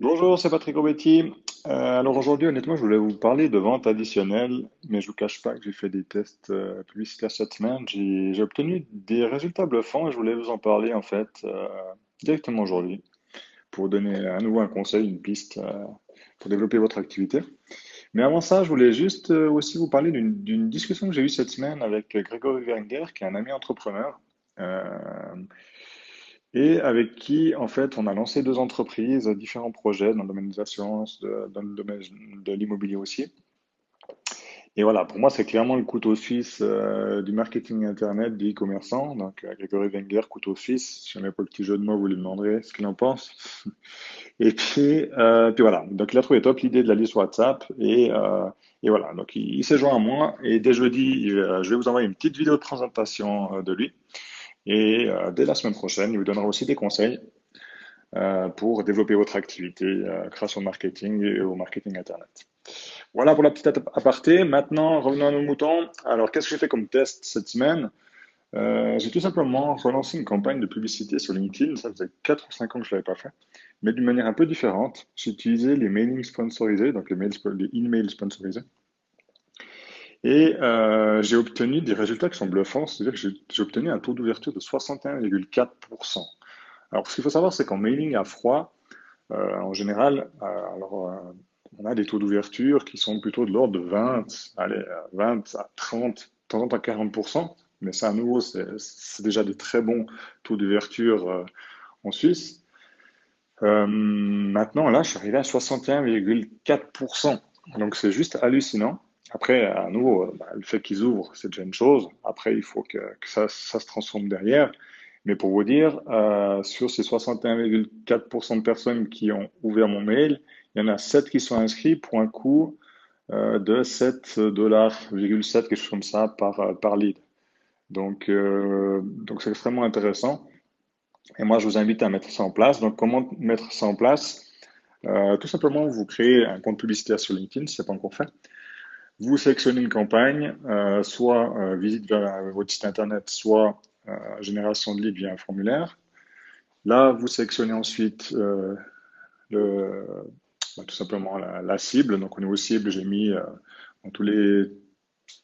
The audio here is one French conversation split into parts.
Bonjour, c'est Patrick Robetti. Euh, alors aujourd'hui, honnêtement, je voulais vous parler de vente additionnelle, mais je vous cache pas que j'ai fait des tests euh, publicitaires cette semaine. J'ai obtenu des résultats bluffants et je voulais vous en parler en fait euh, directement aujourd'hui pour donner à nouveau un conseil, une piste pour développer votre activité. Mais avant ça, je voulais juste aussi vous parler d'une d'une discussion que j'ai eue cette semaine avec Grégory Wenger, qui est un ami entrepreneur. Euh, et avec qui, en fait, on a lancé deux entreprises, différents projets dans le domaine des assurances, de- dans le domaine de l'immobilier aussi. Et voilà, pour moi, c'est clairement le couteau suisse euh, du marketing Internet, du e-commerçant. Donc, euh, Grégory Wenger, couteau suisse. Si jamais pas le petit jeu de mots, vous lui demanderez ce qu'il en pense. Et puis, euh, puis voilà, donc il a trouvé top l'idée de la liste WhatsApp. Et, euh, et voilà, donc il, il s'est joint à moi. Et dès jeudi, euh, je vais vous envoyer une petite vidéo de présentation euh, de lui. Et euh, dès la semaine prochaine, il vous donnera aussi des conseils euh, pour développer votre activité euh, grâce au marketing et au marketing Internet. Voilà pour la petite aparté. Maintenant, revenons à nos moutons. Alors, qu'est-ce que j'ai fait comme test cette semaine? J'ai tout simplement relancé une campagne de publicité sur LinkedIn. Ça faisait 4 ou 5 ans que je ne l'avais pas fait, mais d'une manière un peu différente. J'ai utilisé les mailings sponsorisés, donc les mails, les emails sponsorisés. Et euh, j'ai obtenu des résultats qui sont bluffants, c'est-à-dire que j'ai obtenu un taux d'ouverture de 61,4%. Alors, ce qu'il faut savoir, c'est qu'en mailing à froid, euh, en général, euh, alors, on a des taux d'ouverture qui sont plutôt de l'ordre de 20, allez, euh, 20 à 30, de temps en temps 40%, mais ça, à nouveau, c'est déjà des très bons taux d'ouverture en Suisse. Maintenant, là, je suis arrivé à 61,4%. Donc, c'est juste hallucinant. Après, à nouveau, bah, le fait qu'ils ouvrent, c'est déjà une chose. Après, il faut que, ça, se transforme derrière. Mais pour vous dire, euh, sur ces 61,4% de personnes qui ont ouvert mon mail, il y en a 7 qui sont inscrits pour un coût euh, de 7 dollars, quelque chose comme ça par, euh, par lead. Donc, donc c'est extrêmement intéressant. Et moi, je vous invite à mettre ça en place. Donc, comment mettre ça en place? Tout simplement, vous créez un compte publicitaire sur LinkedIn, ce n'est pas encore fait. Vous sélectionnez une campagne, euh, soit euh, visite vers votre site internet, soit euh, génération de leads via un formulaire. Là, vous sélectionnez ensuite euh, bah, tout simplement la, cible. Donc, au niveau cible, j'ai mis euh, dans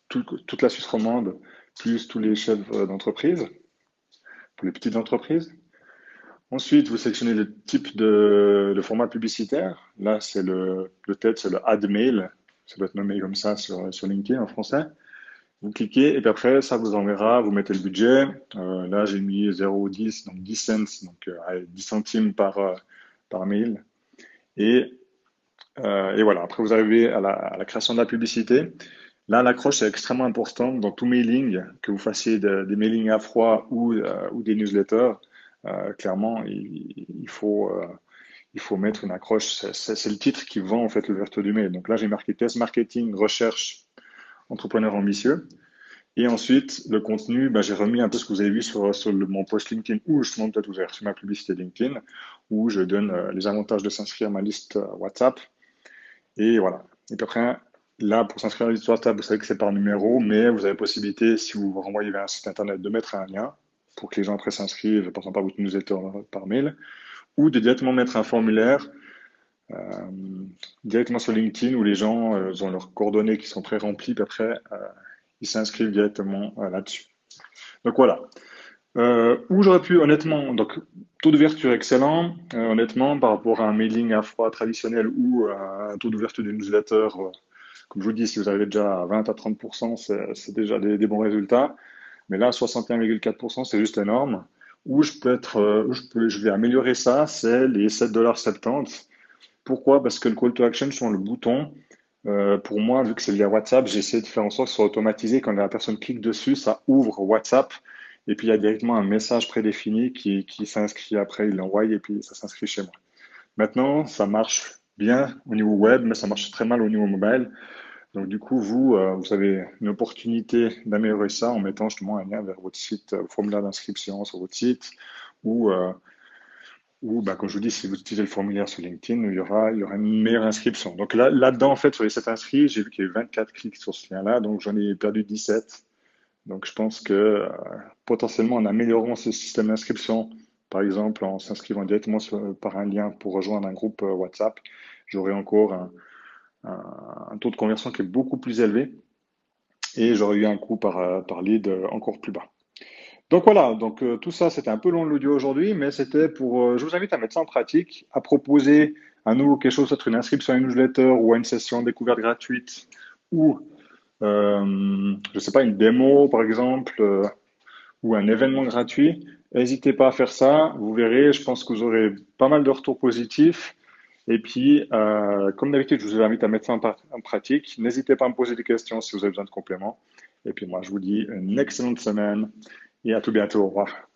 toute la Suisse romande, plus tous les chefs euh, d'entreprise, pour les petites entreprises. Ensuite, vous sélectionnez le type de, de format publicitaire. Là, c'est le, le tête, c'est le ad mail. Ça doit être nommé comme ça sur, LinkedIn en français. Vous cliquez et puis après, ça vous enverra, vous mettez le budget. Euh, là, j'ai mis 0,10, donc 10 cents, donc euh, allez, 10 centimes par, euh, par mail. Et, euh, et voilà, après, vous arrivez à la, création de la publicité. Là, l'accroche est extrêmement importante dans tout mailing, que vous fassiez de- des mailings à froid ou, euh, ou des newsletters. Euh, clairement, il, il faut, euh, il faut mettre une accroche. C'est le titre qui vend en fait l'ouverture du mail. Donc là, j'ai marqué test marketing, recherche, entrepreneur ambitieux. Et ensuite, le contenu, bah, j'ai remis un peu ce que vous avez vu sur, le- mon post LinkedIn ou justement peut-être vous avez reçu ma publicité LinkedIn où je donne euh, les avantages de s'inscrire à ma liste euh, WhatsApp. Et voilà. Et après, là, pour s'inscrire à la liste WhatsApp, vous savez que c'est par numéro, mais vous avez possibilité, si vous vous renvoyez vers un site internet, de mettre un lien pour que les gens après s'inscrivent, par exemple, à votre newsletter par mail, ou de directement mettre un formulaire euh, directement sur LinkedIn où les gens euh, ont leurs coordonnées qui sont pré-remplies, puis après, euh, ils s'inscrivent directement là-dessus. Donc voilà. Où j'aurais pu, honnêtement, donc taux d'ouverture excellent, honnêtement, par rapport à un mailing à froid traditionnel ou euh, un taux d'ouverture d'une newsletter, comme je vous dis, si vous avez déjà 20 à 30%, c'est déjà des bons résultats. Mais là, 61,4%, c'est juste énorme. Où je peux être, euh, où je vais améliorer ça, c'est les 7,70$. Pourquoi? Parce que le call to action sur le bouton, euh, pour moi, vu que c'est via WhatsApp, j'essaie de faire en sorte que ce soit automatisé. Quand la personne clique dessus, ça ouvre WhatsApp. Et puis, il y a directement un message prédéfini qui s'inscrit après, il l'envoie et puis ça s'inscrit chez moi. Maintenant, ça marche bien au niveau web, mais ça marche très mal au niveau mobile. Donc, du coup, vous, euh, vous avez une opportunité d'améliorer ça en mettant justement un lien vers votre site, euh, formulaire d'inscription sur votre site ou, euh, ou bah, comme je vous dis, si vous utilisez le formulaire sur LinkedIn, il y aura, il y aura une meilleure inscription. Donc là, là-dedans, en fait, sur les 7 inscrits, j'ai vu qu'il y a eu 24 clics sur ce lien-là, donc j'en ai perdu 17. Donc je pense que euh, potentiellement, en améliorant ce système d'inscription par exemple en s'inscrivant directement par un lien pour rejoindre un groupe WhatsApp, j'aurai encore un, un, taux de conversion qui est beaucoup plus élevé et j'aurais eu un coût par, par lead encore plus bas. Donc voilà, donc euh, tout ça, c'était un peu long l'audio aujourd'hui, mais c'était pour. Euh, je vous invite à mettre ça en pratique, à proposer à nouveau quelque chose, peut-être une inscription à une newsletter ou à une session découverte gratuite ou, euh, je ne sais pas, une démo par exemple ou un événement gratuit. N'hésitez pas à faire ça. Vous verrez, je pense que vous aurez pas mal de retours positifs. Et puis, comme d'habitude, je vous invite à mettre ça en pratique. N'hésitez pas à me poser des questions si vous avez besoin de compléments. Et puis moi, je vous dis une excellente semaine et à tout bientôt. Au revoir.